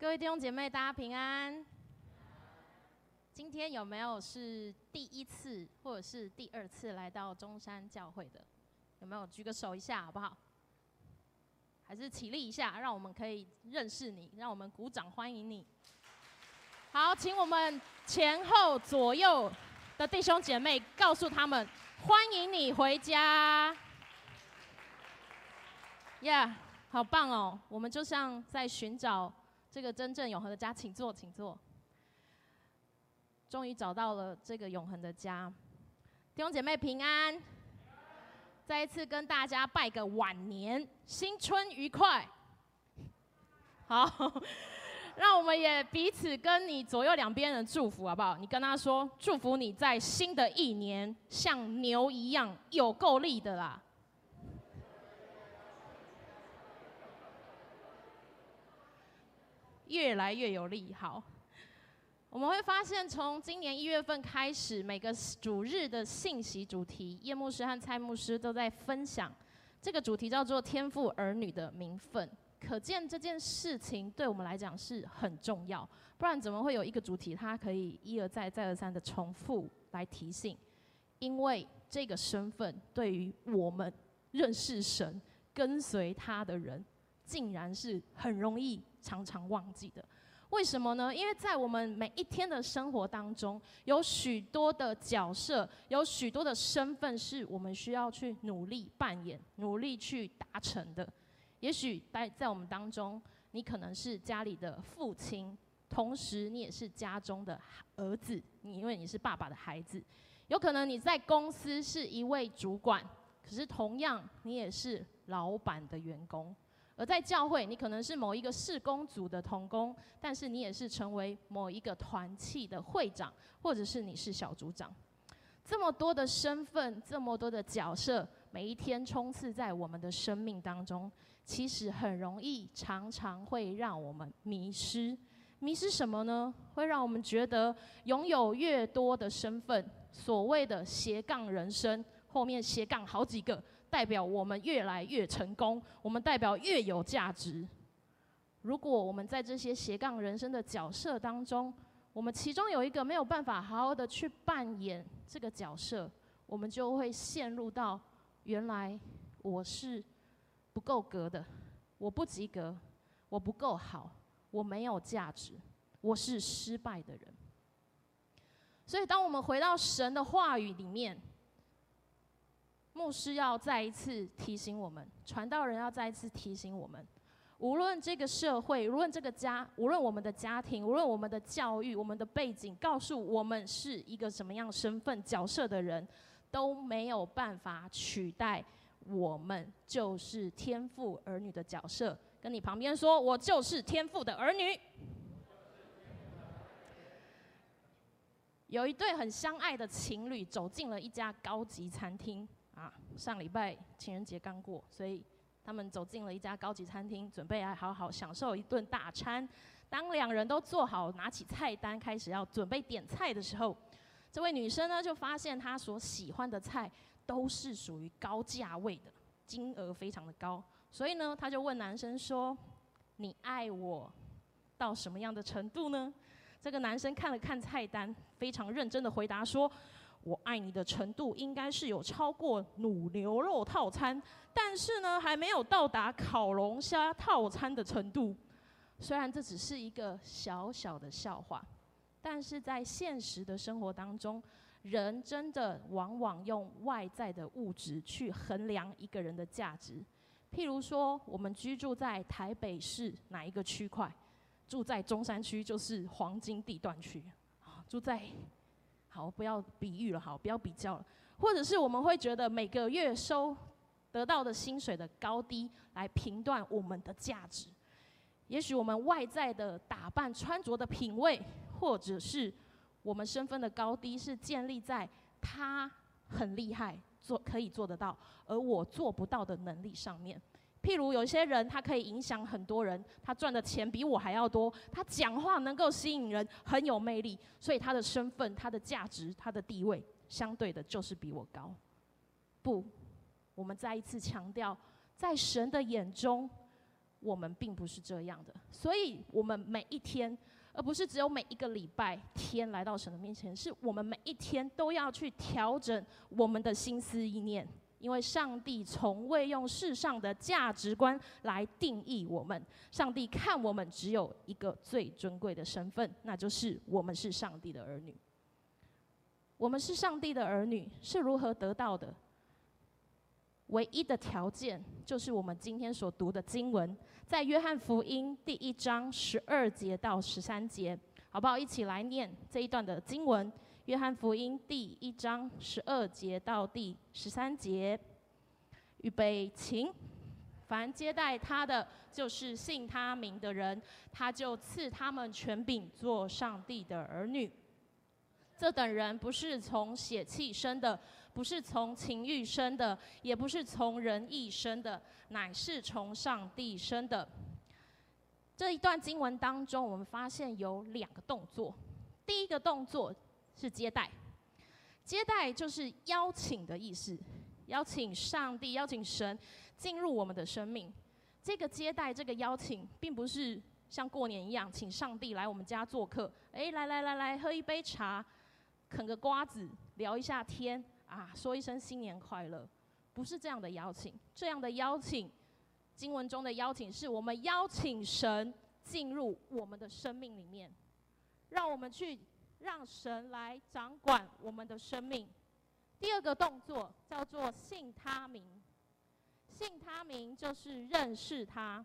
各位弟兄姐妹，大家平安。今天有没有是第一次或者是第二次来到中山教会的？有没有举个手一下，好不好？还是起立一下，让我们可以认识你，让我们鼓掌欢迎你。好，请我们前后左右的弟兄姐妹告诉他们，欢迎你回家。Yeah，好棒哦！我们就像在寻找这个真正永恒的家，请坐，请坐。终于找到了这个永恒的家，弟兄姐妹平安。再一次跟大家拜个晚年，新春愉快。好，让我们也彼此跟你左右两边人祝福，好不好？你跟他说，祝福你在新的一年像牛一样有够力的啦。越来越有利，好。我们会发现，从今年一月份开始，每个主日的信息主题，叶牧师和蔡牧师都在分享这个主题，叫做“天赋儿女的名分”。可见这件事情对我们来讲是很重要，不然怎么会有一个主题，它可以一而再、再而三的重复来提醒？因为这个身份对于我们认识神、跟随他的人，竟然是很容易。常常忘记的，为什么呢？因为在我们每一天的生活当中，有许多的角色，有许多的身份，是我们需要去努力扮演、努力去达成的。也许在在我们当中，你可能是家里的父亲，同时你也是家中的儿子，你因为你是爸爸的孩子。有可能你在公司是一位主管，可是同样你也是老板的员工。而在教会，你可能是某一个事工组的同工，但是你也是成为某一个团契的会长，或者是你是小组长。这么多的身份，这么多的角色，每一天冲刺在我们的生命当中，其实很容易，常常会让我们迷失。迷失什么呢？会让我们觉得拥有越多的身份，所谓的斜杠人生，后面斜杠好几个。代表我们越来越成功，我们代表越有价值。如果我们在这些斜杠人生的角色当中，我们其中有一个没有办法好好的去扮演这个角色，我们就会陷入到原来我是不够格的，我不及格，我不够好，我没有价值，我是失败的人。所以，当我们回到神的话语里面。牧师要再一次提醒我们，传道人要再一次提醒我们，无论这个社会，无论这个家，无论我们的家庭，无论我们的教育，我们的背景，告诉我们是一个什么样身份角色的人，都没有办法取代我们就是天父儿女的角色。跟你旁边说，我就是天父的儿女。有一对很相爱的情侣走进了一家高级餐厅。啊，上礼拜情人节刚过，所以他们走进了一家高级餐厅，准备来好好享受一顿大餐。当两人都坐好，拿起菜单开始要准备点菜的时候，这位女生呢就发现她所喜欢的菜都是属于高价位的，金额非常的高，所以呢，她就问男生说：“你爱我到什么样的程度呢？”这个男生看了看菜单，非常认真的回答说。我爱你的程度应该是有超过卤牛肉套餐，但是呢，还没有到达烤龙虾套餐的程度。虽然这只是一个小小的笑话，但是在现实的生活当中，人真的往往用外在的物质去衡量一个人的价值。譬如说，我们居住在台北市哪一个区块？住在中山区就是黄金地段区，啊，住在。好，不要比喻了，好，不要比较了。或者是我们会觉得每个月收得到的薪水的高低来评断我们的价值。也许我们外在的打扮、穿着的品味，或者是我们身份的高低，是建立在他很厉害，做可以做得到，而我做不到的能力上面。譬如有些人，他可以影响很多人，他赚的钱比我还要多，他讲话能够吸引人，很有魅力，所以他的身份、他的价值、他的地位，相对的就是比我高。不，我们再一次强调，在神的眼中，我们并不是这样的，所以我们每一天，而不是只有每一个礼拜天来到神的面前，是我们每一天都要去调整我们的心思意念，因为上帝从未用世上的价值观来定义我们。上帝看我们只有一个最尊贵的身份，那就是我们是上帝的儿女。我们是上帝的儿女，是如何得到的？唯一的条件就是我们今天所读的经文，在约翰福音第一章十二节到十三节，好不好？一起来念这一段的经文。约翰福音第一章十二节到第十三节，预备，请。凡接待他的，就是信他名的人，他就赐他们权柄做上帝的儿女。这等人不是从血气生的。不是从情欲生的，也不是从人意生的，乃是从上帝生的。这一段经文当中，我们发现有两个动作。第一个动作是接待，接待就是邀请的意思，邀请上帝、邀请神进入我们的生命。这个接待、这个邀请，并不是像过年一样，请上帝来我们家做客。诶，来来来来，喝一杯茶，啃个瓜子，聊一下天。啊，说一声新年快乐，不是这样的邀请。这样的邀请，经文中的邀请，是我们邀请神进入我们的生命里面，让我们去让神来掌管我们的生命。第二个动作叫做信他名，信他名就是认识他，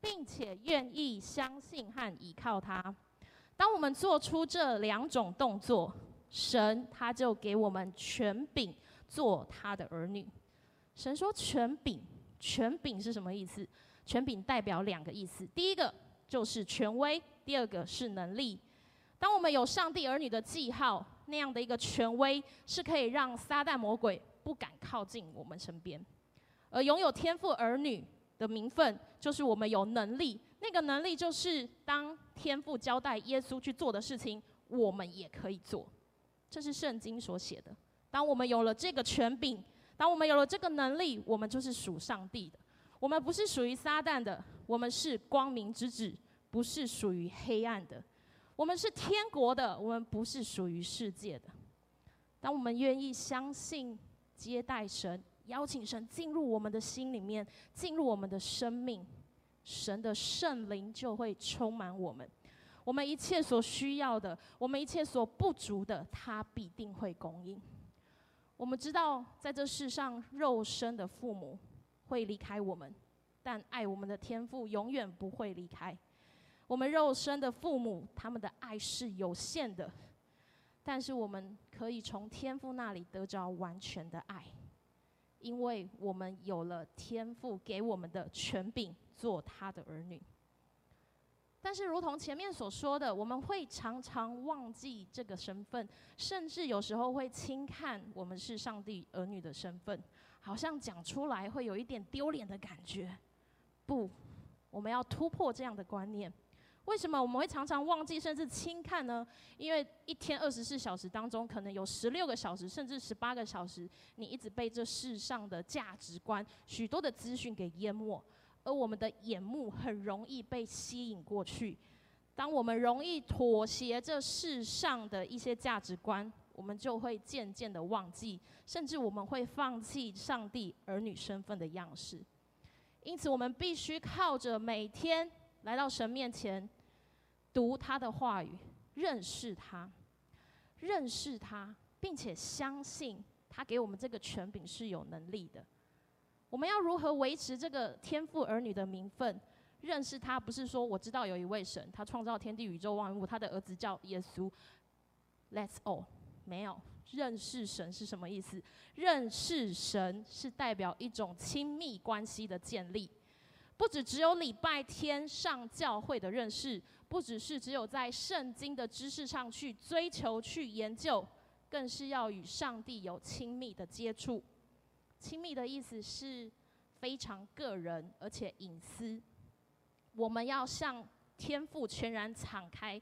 并且愿意相信和依靠他。当我们做出这两种动作，神他就给我们权柄做他的儿女。神说权柄，权柄是什么意思？权柄代表两个意思，第一个就是权威，第二个是能力。当我们有上帝儿女的记号，那样的一个权威是可以让撒旦魔鬼不敢靠近我们身边；而拥有天赋儿女的名分，就是我们有能力。那个能力就是当天父交代耶稣去做的事情，我们也可以做。这是圣经所写的。当我们有了这个权柄，当我们有了这个能力，我们就是属上帝的。我们不是属于撒旦的，我们是光明之子，不是属于黑暗的。我们是天国的，我们不是属于世界的。当我们愿意相信、接待神，邀请神进入我们的心里面，进入我们的生命，神的圣灵就会充满我们。我们一切所需要的，我们一切所不足的，他必定会供应。我们知道，在这世上，肉身的父母会离开我们，但爱我们的天父永远不会离开。我们肉身的父母，他们的爱是有限的，但是我们可以从天父那里得着完全的爱，因为我们有了天父给我们的权柄，做他的儿女。但是，如同前面所说的，我们会常常忘记这个身份，甚至有时候会轻看我们是上帝儿女的身份，好像讲出来会有一点丢脸的感觉。不，我们要突破这样的观念。为什么我们会常常忘记，甚至轻看呢？因为一天二十四小时当中，可能有十六个小时，甚至十八个小时，你一直被这世上的价值观、许多的资讯给淹没。而我们的眼目很容易被吸引过去，当我们容易妥协这世上的一些价值观，我们就会渐渐的忘记，甚至我们会放弃上帝儿女身份的样式。因此，我们必须靠着每天来到神面前，读他的话语，认识他，认识他，并且相信他给我们这个权柄是有能力的。我们要如何维持这个天父儿女的名分？认识他不是说我知道有一位神，他创造天地宇宙万物，他的儿子叫耶稣。Let's all 没有认识神是什么意思？认识神是代表一种亲密关系的建立，不只只有礼拜天上教会的认识，不只是只有在圣经的知识上去追求去研究，更是要与上帝有亲密的接触。亲密的意思是非常个人而且隐私。我们要向天父全然敞开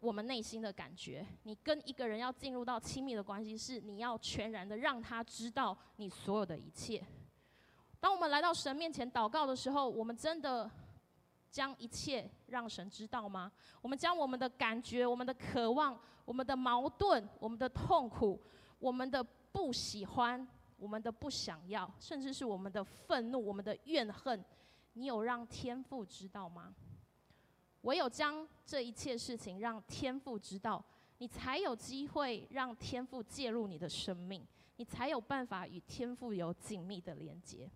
我们内心的感觉。你跟一个人要进入到亲密的关系，是你要全然的让他知道你所有的一切。当我们来到神面前祷告的时候，我们真的将一切让神知道吗？我们将我们的感觉、我们的渴望、我们的矛盾、我们的痛苦、我们的不喜欢、我们的不想要，甚至是我们的愤怒、我们的怨恨，你有让天父知道吗？唯有将这一切事情让天父知道，你才有机会让天父介入你的生命，你才有办法与天父有紧密的连接。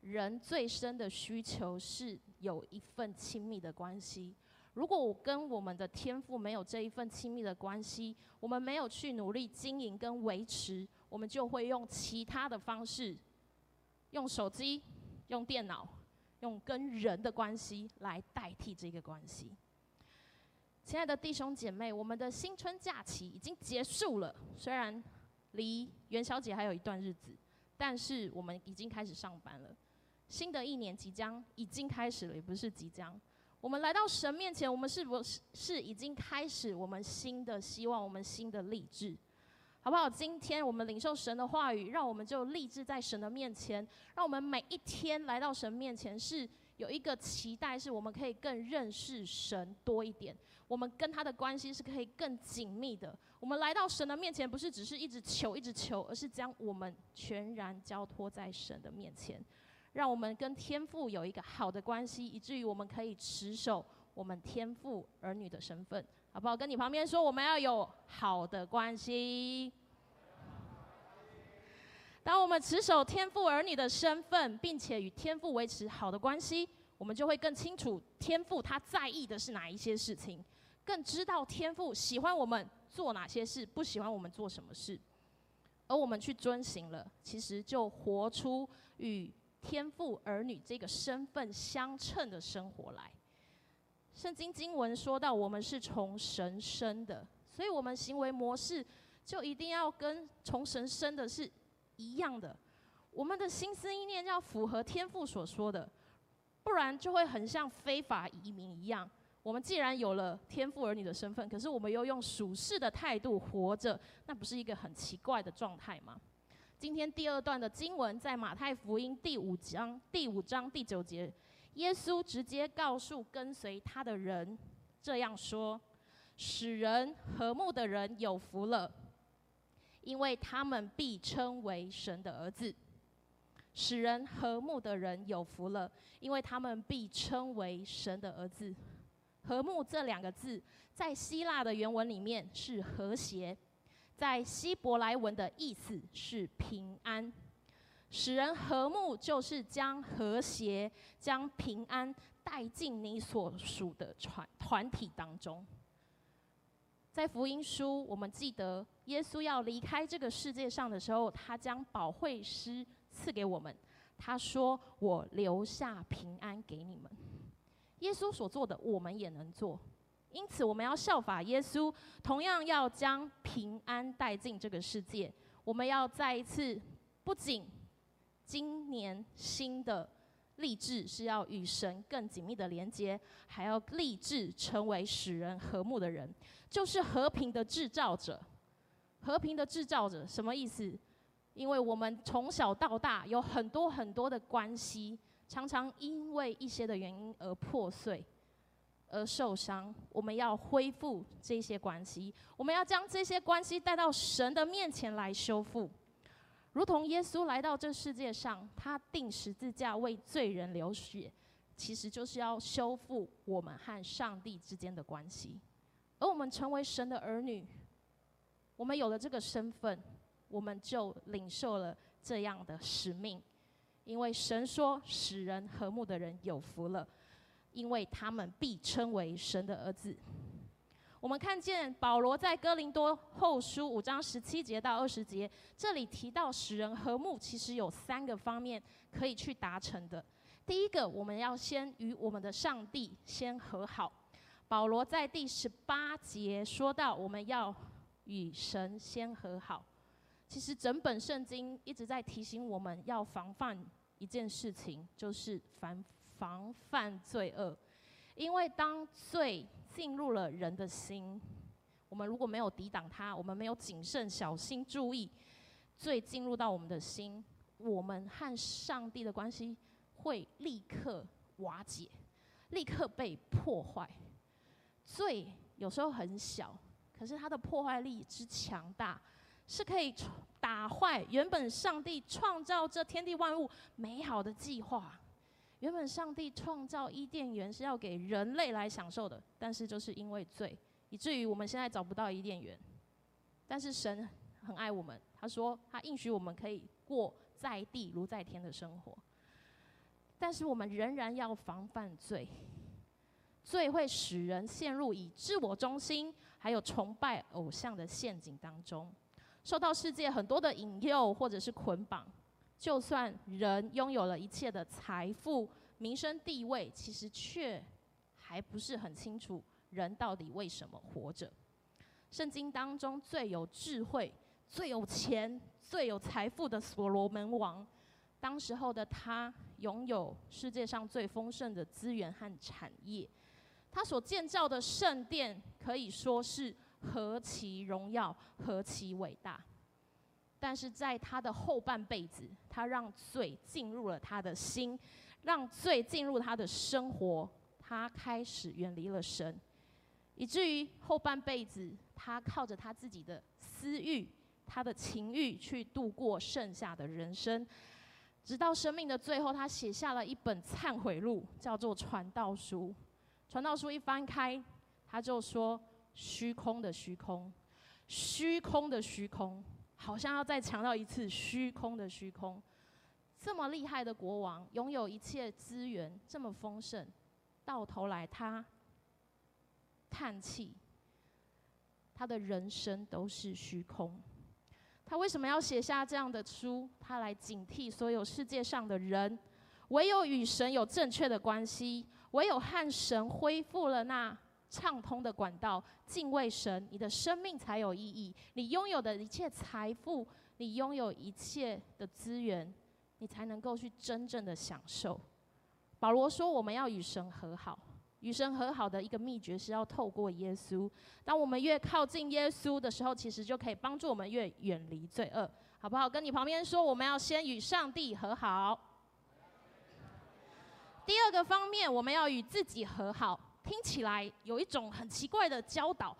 人最深的需求是有一份亲密的关系。如果我跟我们的天父没有这一份亲密的关系，我们没有去努力经营跟维持，我们就会用其他的方式，用手机、用电脑、用跟人的关系来代替这个关系。亲爱的弟兄姐妹，我们的新春假期已经结束了，虽然离元宵节还有一段日子，但是我们已经开始上班了。新的一年即将已经开始了，也不是即将。我们来到神面前，我们是不是是已经开始我们新的希望，我们新的立志，好不好？今天我们领受神的话语，让我们就立志在神的面前，让我们每一天来到神面前，是有一个期待，是我们可以更认识神多一点，我们跟他的关系是可以更紧密的。我们来到神的面前，不是只是一直求，一直求，而是将我们全然交托在神的面前。让我们跟天父有一个好的关系，以至于我们可以持守我们天父儿女的身份，好不好？跟你旁边说，我们要有好的关系。当我们持守天父儿女的身份，并且与天父维持好的关系，我们就会更清楚天父他在意的是哪一些事情，更知道天父喜欢我们做哪些事，不喜欢我们做什么事，而我们去遵行了，其实就活出与。天赋儿女这个身份相称的生活来，圣经经文说到，我们是从神生的，所以我们行为模式就一定要跟从神生的是一样的。我们的心思意念要符合天赋所说的，不然就会很像非法移民一样。我们既然有了天赋儿女的身份，可是我们又用属世的态度活着，那不是一个很奇怪的状态吗？今天第二段的经文在马太福音第五章第五章第九节，耶稣直接告诉跟随他的人这样说：“使人和睦的人有福了，因为他们必称为神的儿子。使人和睦的人有福了，因为他们必称为神的儿子。和睦这两个字，在希腊的原文里面是和谐。”在希伯来文的意思是平安，使人和睦，就是将和谐、将平安带进你所属的团团体当中。在福音书，我们记得耶稣要离开这个世界上的时候，他将保惠师赐给我们，他说：“我留下平安给你们。”耶稣所做的，我们也能做。因此，我们要效法耶稣，同样要将平安带进这个世界。我们要再一次，不仅今年新的立志是要与神更紧密的连接，还要立志成为使人和睦的人，就是和平的制造者。和平的制造者什么意思？因为我们从小到大有很多很多的关系，常常因为一些的原因而破碎。而受伤，我们要恢复这些关系，我们要将这些关系带到神的面前来修复，如同耶稣来到这世界上，他钉十字架为罪人流血，其实就是要修复我们和上帝之间的关系。而我们成为神的儿女，我们有了这个身份，我们就领受了这样的使命，因为神说：“使人和睦的人有福了。”因为他们必称为神的儿子。我们看见保罗在哥林多后书五章十七节到二十节，这里提到使人和睦，其实有三个方面可以去达成的。第一个，我们要先与我们的上帝先和好。保罗在第十八节说到，我们要与神先和好。其实整本圣经一直在提醒我们要防范一件事情，就是凡。防范罪恶，因为当罪进入了人的心，我们如果没有抵挡它，我们没有谨慎小心注意，罪进入到我们的心，我们和上帝的关系会立刻瓦解，立刻被破坏。罪有时候很小，可是它的破坏力之强大，是可以打坏原本上帝创造这天地万物美好的计划。原本上帝创造伊甸园是要给人类来享受的，但是就是因为罪，以至于我们现在找不到伊甸园。但是神很爱我们，他说他应许我们可以过在地如在天的生活。但是我们仍然要防范罪，罪会使人陷入以自我中心还有崇拜偶像的陷阱当中，受到世界很多的引诱或者是捆绑。就算人拥有了一切的财富、名声、地位，其实却还不是很清楚人到底为什么活着。圣经当中最有智慧、最有钱、最有财富的所罗门王，当时候的他拥有世界上最丰盛的资源和产业，他所建造的圣殿可以说是何其荣耀、何其伟大。但是在他的后半辈子，他让罪进入了他的心，让罪进入他的生活，他开始远离了神，以至于后半辈子，他靠着他自己的私欲、他的情欲去度过剩下的人生，直到生命的最后，他写下了一本忏悔录，叫做《传道书》。传道书一翻开，他就说：“虚空的虚空，虚空的虚空。”好像要再强调一次，虚空的虚空。这么厉害的国王，拥有一切资源，这么丰盛，到头来他叹气，他的人生都是虚空。他为什么要写下这样的书？他来警惕所有世界上的人，唯有与神有正确的关系，唯有和神恢复了那。畅通的管道，敬畏神，你的生命才有意义。你拥有的一切财富，你拥有一切的资源，你才能够去真正的享受。保罗说，我们要与神和好，与神和好的一个秘诀是要透过耶稣。当我们越靠近耶稣的时候，其实就可以帮助我们越远离罪恶，好不好？跟你旁边说，我们要先与上帝和好。第二个方面，我们要与自己和好。听起来有一种很奇怪的教导，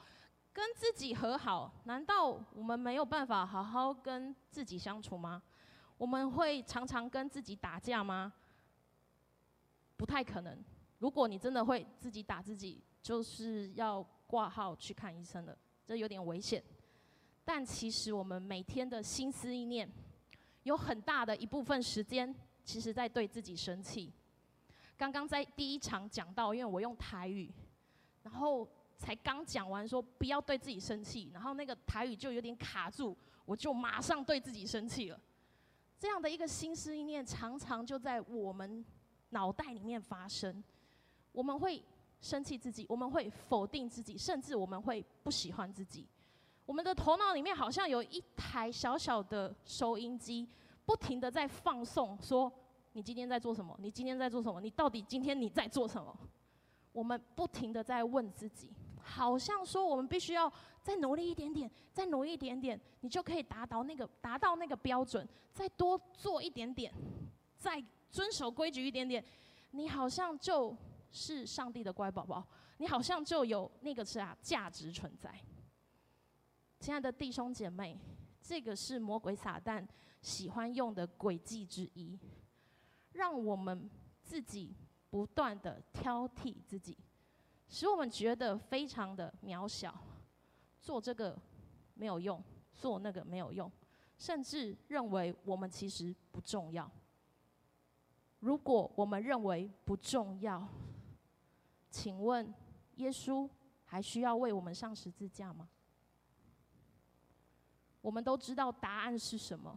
跟自己和好，难道我们没有办法好好跟自己相处吗？我们会常常跟自己打架吗？不太可能。如果你真的会自己打自己，就是要挂号去看医生了，这有点危险。但其实我们每天的心思意念，有很大的一部分时间，其实在对自己生气。刚刚在第一场讲到，因为我用台语，然后才刚讲完说不要对自己生气，然后那个台语就有点卡住，我就马上对自己生气了。这样的一个心思意念，常常就在我们脑袋里面发生。我们会生气自己，我们会否定自己，甚至我们会不喜欢自己。我们的头脑里面好像有一台小小的收音机，不停地在放送说。你今天在做什么？你今天在做什么？你到底今天你在做什么？我们不停地在问自己，好像说我们必须要再努力一点点，再努力一点点，你就可以达到那个达到那个标准，再多做一点点，再遵守规矩一点点，你好像就是上帝的乖宝宝，你好像就有那个啥价值存在。亲爱的弟兄姐妹，这个是魔鬼撒旦喜欢用的诡计之一。让我们自己不断的挑剔自己，使我们觉得非常的渺小，做这个没有用，做那个没有用，甚至认为我们其实不重要。如果我们认为不重要，请问耶稣还需要为我们上十字架吗？我们都知道答案是什么。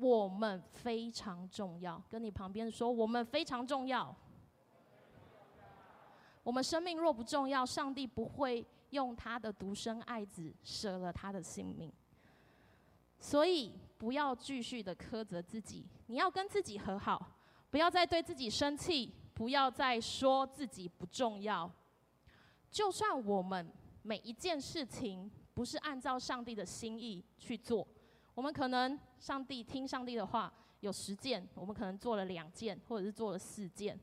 我们非常重要，跟你旁边说，我们非常重要。我们生命若不重要，上帝不会用他的独生爱子舍了他的性命。所以不要继续的苛责自己，你要跟自己和好，不要再对自己生气，不要再说自己不重要。就算我们每一件事情不是按照上帝的心意去做。我们可能上帝听上帝的话有十件，我们可能做了两件，或者是做了四件。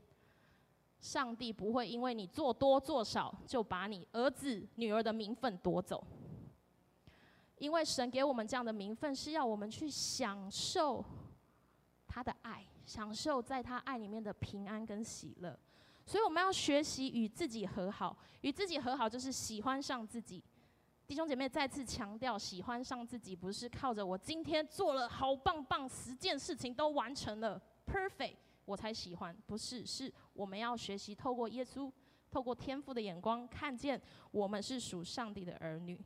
上帝不会因为你做多做少，就把你儿子女儿的名分夺走。因为神给我们这样的名分，是要我们去享受他的爱，享受在他爱里面的平安跟喜乐。所以我们要学习与自己和好，与自己和好就是喜欢上自己。弟兄姐妹再次强调，喜欢上自己不是靠着我今天做了好棒棒，十件事情都完成了，perfect。我才喜欢，不是，是我们要学习透过耶稣，透过天赋的眼光，看见我们是属上帝的儿女。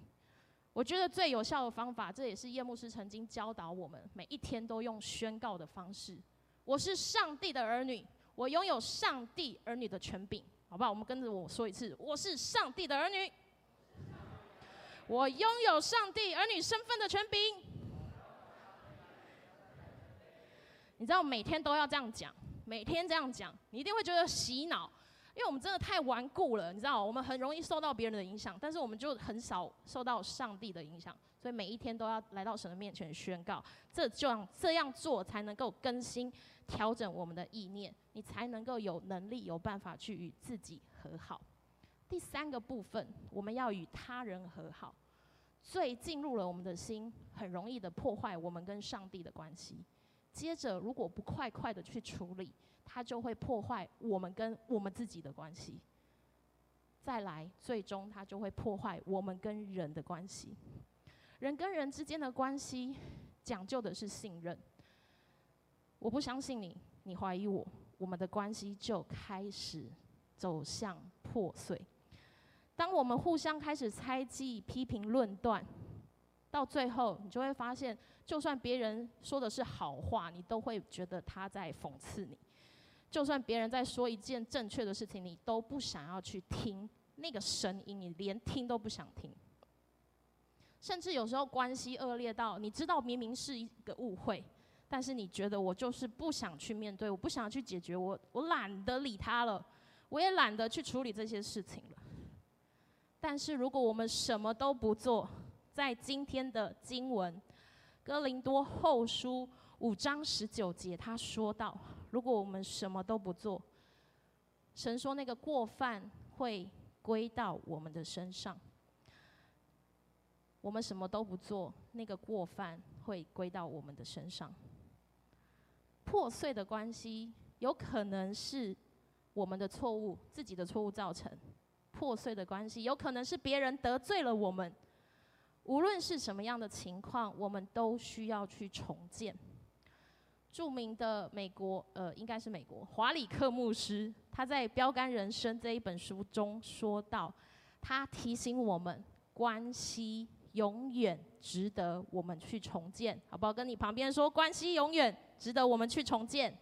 我觉得最有效的方法，这也是叶牧师曾经教导我们，每一天都用宣告的方式：我是上帝的儿女，我拥有上帝儿女的权柄，好不好？我们跟着我说一次：我是上帝的儿女，我拥有上帝儿女身份的权柄。你知道，每天都要这样讲。每天这样讲，你一定会觉得洗脑，因为我们真的太顽固了，你知道，我们很容易受到别人的影响，但是我们就很少受到上帝的影响，所以每一天都要来到神的面前宣告，这就样这样做才能够更新、调整我们的意念，你才能够有能力、有办法去与自己和好。第三个部分，我们要与他人和好，罪进入了我们的心，很容易的破坏我们跟上帝的关系。接着，如果不快快的去处理，它就会破坏我们跟我们自己的关系。再来，最终它就会破坏我们跟人的关系。人跟人之间的关系讲究的是信任。我不相信你，你怀疑我，我们的关系就开始走向破碎。当我们互相开始猜忌、批评、论断，到最后，你就会发现。就算别人说的是好话，你都会觉得他在讽刺你；就算别人在说一件正确的事情，你都不想要去听那个声音，你连听都不想听。甚至有时候关系恶劣到，你知道明明是一个误会，但是你觉得我就是不想去面对，我不想去解决，我我懒得理他了，我也懒得去处理这些事情了。但是如果我们什么都不做，在今天的经文。哥林多后书五章十九节，他说道：“如果我们什么都不做，神说那个过犯会归到我们的身上。我们什么都不做，那个过犯会归到我们的身上。破碎的关系有可能是我们的错误，自己的错误造成破碎的关系，有可能是别人得罪了我们。”无论是什么样的情况，我们都需要去重建。著名的美国，呃，应该是美国华里克牧师，他在《标杆人生》这一本书中说到，他提醒我们，关系永远值得我们去重建，好不好？跟你旁边说，关系永远值得我们去重建。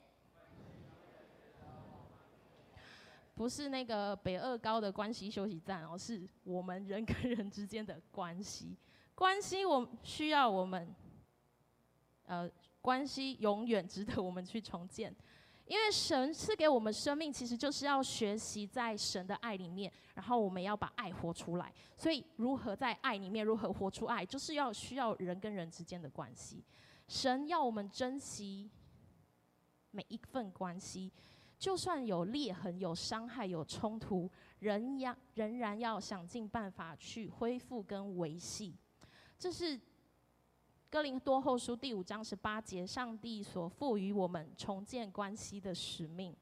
不是那个北二高的关系休息站哦，是我们人跟人之间的关系。关系，我需要我们，呃，关系永远值得我们去重建，因为神赐给我们生命，其实就是要学习在神的爱里面，然后我们要把爱活出来。所以，如何在爱里面，如何活出爱，就是要需要人跟人之间的关系。神要我们珍惜每一份关系，就算有裂痕、有伤害、有冲突，仍要仍然要想尽办法去恢复跟维系。这是哥林多后书第五章十八节，上帝所赋予我们重建关系的使命。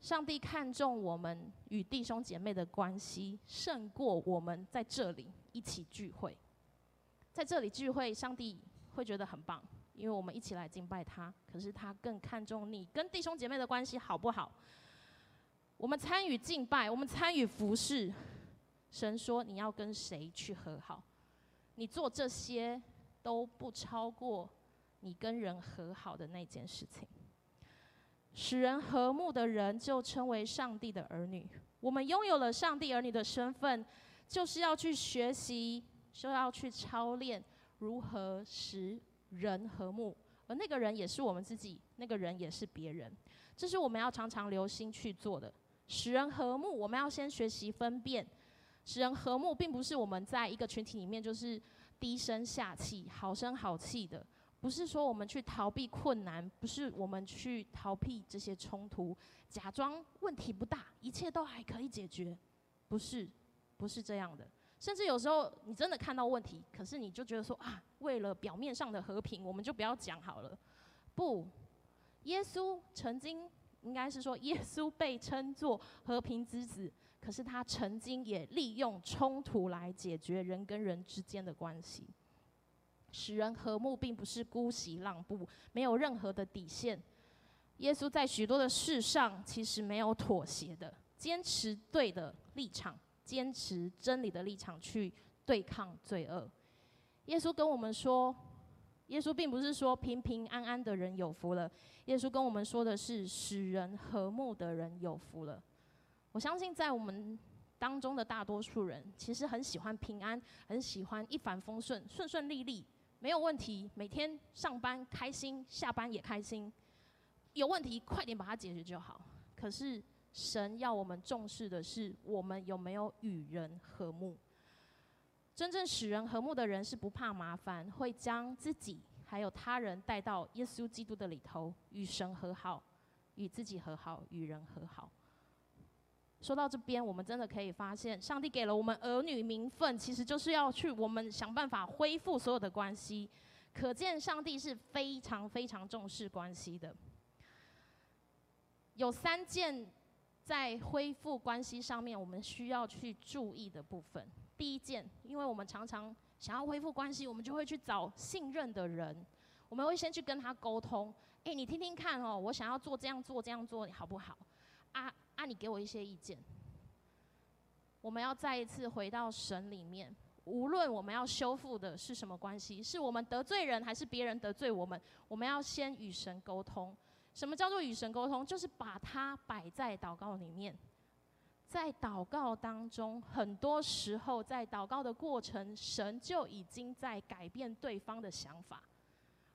上帝看重我们与弟兄姐妹的关系，胜过我们在这里一起聚会。在这里聚会，上帝会觉得很棒，因为我们一起来敬拜他。可是他更看重你跟弟兄姐妹的关系好不好？我们参与敬拜，我们参与服侍，神说你要跟谁去和好？你做这些都不超过你跟人和好的那件事情。使人和睦的人就称为上帝的儿女。我们拥有了上帝儿女的身份，就是要去学习，就要去操练如何使人和睦。而那个人也是我们自己，那个人也是别人。这是我们要常常留心去做的。使人和睦，我们要先学习分辨。使人和睦，并不是我们在一个群体里面就是低声下气、好声好气的。不是说我们去逃避困难，不是我们去逃避这些冲突，假装问题不大，一切都还可以解决，不是，不是这样的。甚至有时候你真的看到问题，可是你就觉得说啊，为了表面上的和平，我们就不要讲好了。不，耶稣曾经应该是说，耶稣被称作和平之子，可是他曾经也利用冲突来解决人跟人之间的关系。使人和睦，并不是姑息让步，没有任何的底线。耶稣在许多的事上，其实没有妥协的，坚持对的立场，坚持真理的立场去对抗罪恶。耶稣跟我们说，耶稣并不是说平平安安的人有福了，耶稣跟我们说的是使人和睦的人有福了。我相信在我们当中的大多数人，其实很喜欢平安，很喜欢一帆风顺，顺顺利利。没有问题，每天上班开心，下班也开心。有问题快点把它解决就好。可是神要我们重视的是，我们有没有与人和睦？真正使人和睦的人是不怕麻烦，会将自己还有他人带到耶稣基督的里头，与神和好，与自己和好，与人和好。说到这边，我们真的可以发现，上帝给了我们儿女名分，其实就是要去我们想办法恢复所有的关系。可见上帝是非常非常重视关系的。有三件在恢复关系上面我们需要去注意的部分。第一件，因为我们常常想要恢复关系，我们就会去找信任的人，我们会先去跟他沟通。诶，你听听看哦，我想要做这样做这样做，好不好？啊。啊，你给我一些意见。我们要再一次回到神里面，无论我们要修复的是什么关系，是我们得罪人还是别人得罪我们，我们要先与神沟通。什么叫做与神沟通？就是把它摆在祷告里面。在祷告当中，很多时候在祷告的过程，神就已经在改变对方的想法。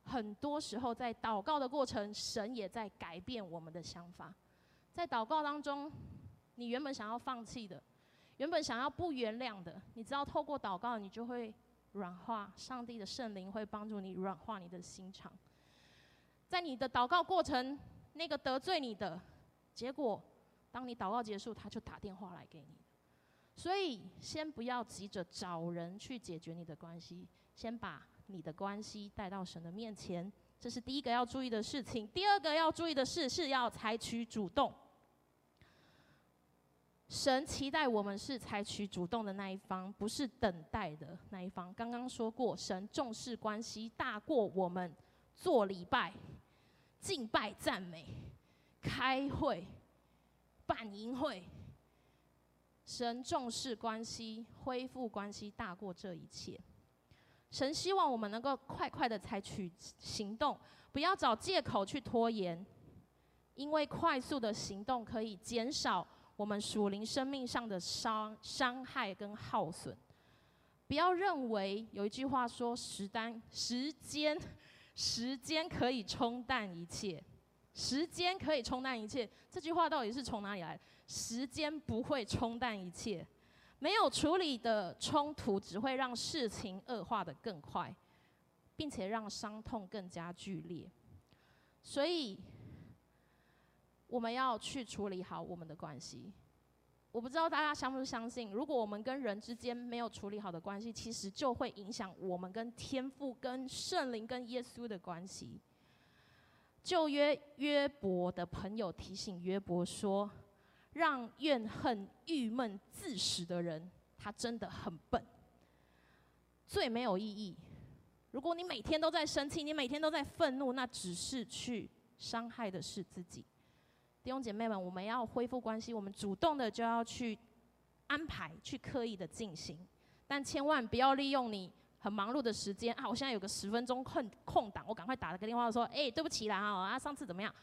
很多时候在祷告的过程，神也在改变我们的想法。在祷告当中，你原本想要放弃的，原本想要不原谅的，你知道透过祷告，你就会软化。上帝的圣灵会帮助你软化你的心肠。在你的祷告过程，那个得罪你的，结果，当你祷告结束，他就打电话来给你。所以，先不要急着找人去解决你的关系，先把你的关系带到神的面前，这是第一个要注意的事情。第二个要注意的事是要采取主动。神期待我们是采取主动的那一方，不是等待的那一方。刚刚说过，神重视关系大过我们做礼拜、敬拜、赞美、开会、办营会。神重视关系，恢复关系大过这一切。神希望我们能够快快的采取行动，不要找借口去拖延，因为快速的行动可以减少。我们属灵生命上的伤伤害跟耗损，不要认为有一句话说时单时间时间可以冲淡一切，时间可以冲淡一切。这句话到底是从哪里来？时间不会冲淡一切，没有处理的冲突只会让事情恶化的更快，并且让伤痛更加剧烈。所以。我们要去处理好我们的关系。我不知道大家相不相信，如果我们跟人之间没有处理好的关系，其实就会影响我们跟天父、跟圣灵、跟耶稣的关系。旧约约伯的朋友提醒约伯说：“让怨恨、郁闷、自死的人，他真的很笨，最没有意义。如果你每天都在生气，你每天都在愤怒，那只是去伤害的是自己。”弟兄姐妹们，我们要恢复关系，我们主动的就要去安排，去刻意的进行，但千万不要利用你很忙碌的时间啊！我现在有个十分钟空空档，我赶快打了个电话说：“哎，对不起啦，啊，上次怎么样？”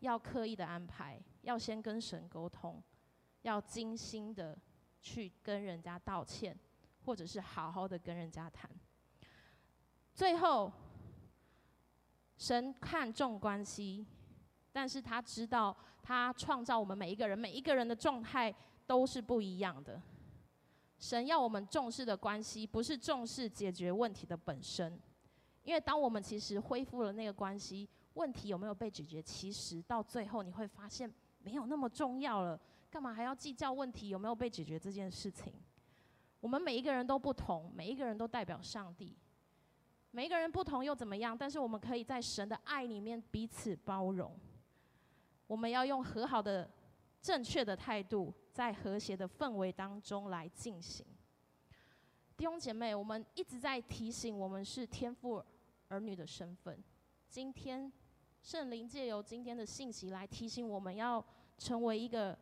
要刻意的安排，要先跟神沟通，要精心的去跟人家道歉，或者是好好的跟人家谈。最后，神看重关系。但是他知道，他创造我们每一个人，每一个人的状态都是不一样的，神要我们重视的关系，不是重视解决问题的本身。因为当我们其实恢复了那个关系，问题有没有被解决，其实到最后你会发现没有那么重要了。干嘛还要计较问题有没有被解决这件事情？我们每一个人都不同，每一个人都代表上帝。每一个人不同又怎么样？但是我们可以在神的爱里面彼此包容。我们要用和好的、正确的态度，在和谐的氛围当中来进行。弟兄姐妹，我们一直在提醒我们是天父儿女的身份。今天圣灵借由今天的信息来提醒我们要成为一个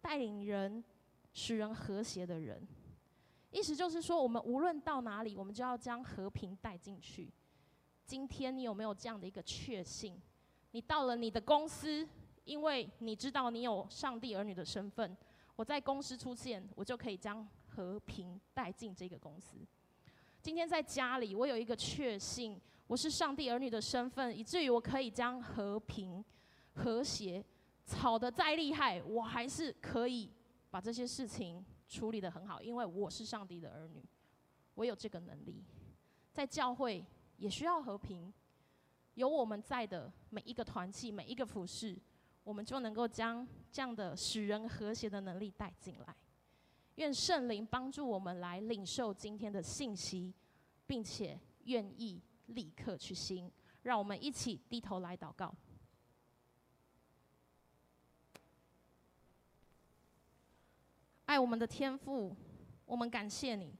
带领人、使人和谐的人。意思就是说，我们无论到哪里，我们就要将和平带进去。今天你有没有这样的一个确信？你到了你的公司，因为你知道你有上帝儿女的身份，我在公司出现，我就可以将和平带进这个公司。今天在家里，我有一个确信，我是上帝儿女的身份，以至于我可以将和平、和谐吵得再厉害，我还是可以把这些事情。处理得很好，因为我是上帝的儿女，我有这个能力。在教会也需要和平，有我们在的每一个团契、每一个服饰，我们就能够将这样的使人和谐的能力带进来。愿圣灵帮助我们来领受今天的信息，并且愿意立刻去行。让我们一起低头来祷告。爱我们的天父，我们感谢你，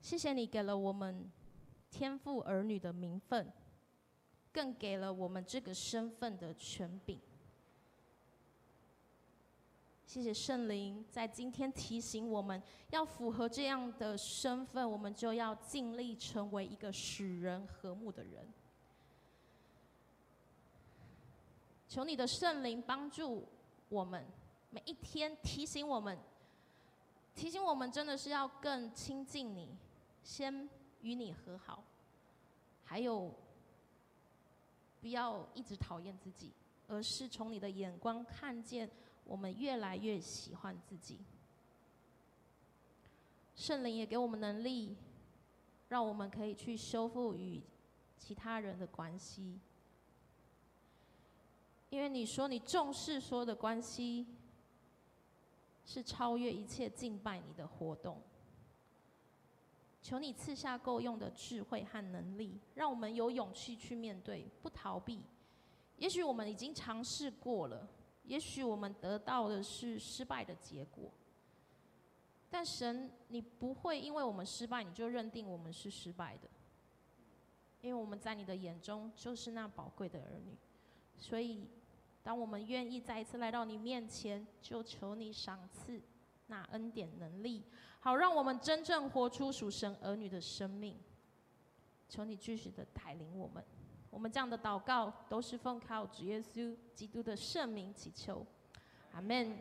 谢谢你给了我们天父儿女的名分，更给了我们这个身份的权柄。谢谢圣灵在今天提醒我们要符合这样的身份，我们就要尽力成为一个使人和睦的人。求你的圣灵帮助我们每一天提醒我们。提醒我们，真的是要更亲近你，先与你和好，还有不要一直讨厌自己，而是从你的眼光看见我们越来越喜欢自己。圣灵也给我们能力，让我们可以去修复与其他人的关系，因为你说你重视说的关系。是超越一切敬拜你的活动。求你赐下够用的智慧和能力，让我们有勇气去面对，不逃避。也许我们已经尝试过了，也许我们得到的是失败的结果。但神，你不会因为我们失败，你就认定我们是失败的。因为我们在你的眼中就是那宝贵的儿女，所以。当我们愿意再一次来到你面前，就求你赏赐那恩典能力，好让我们真正活出属神儿女的生命。求你继续的带领我们，我们这样的祷告都是奉靠主耶稣基督的圣名祈求，阿门。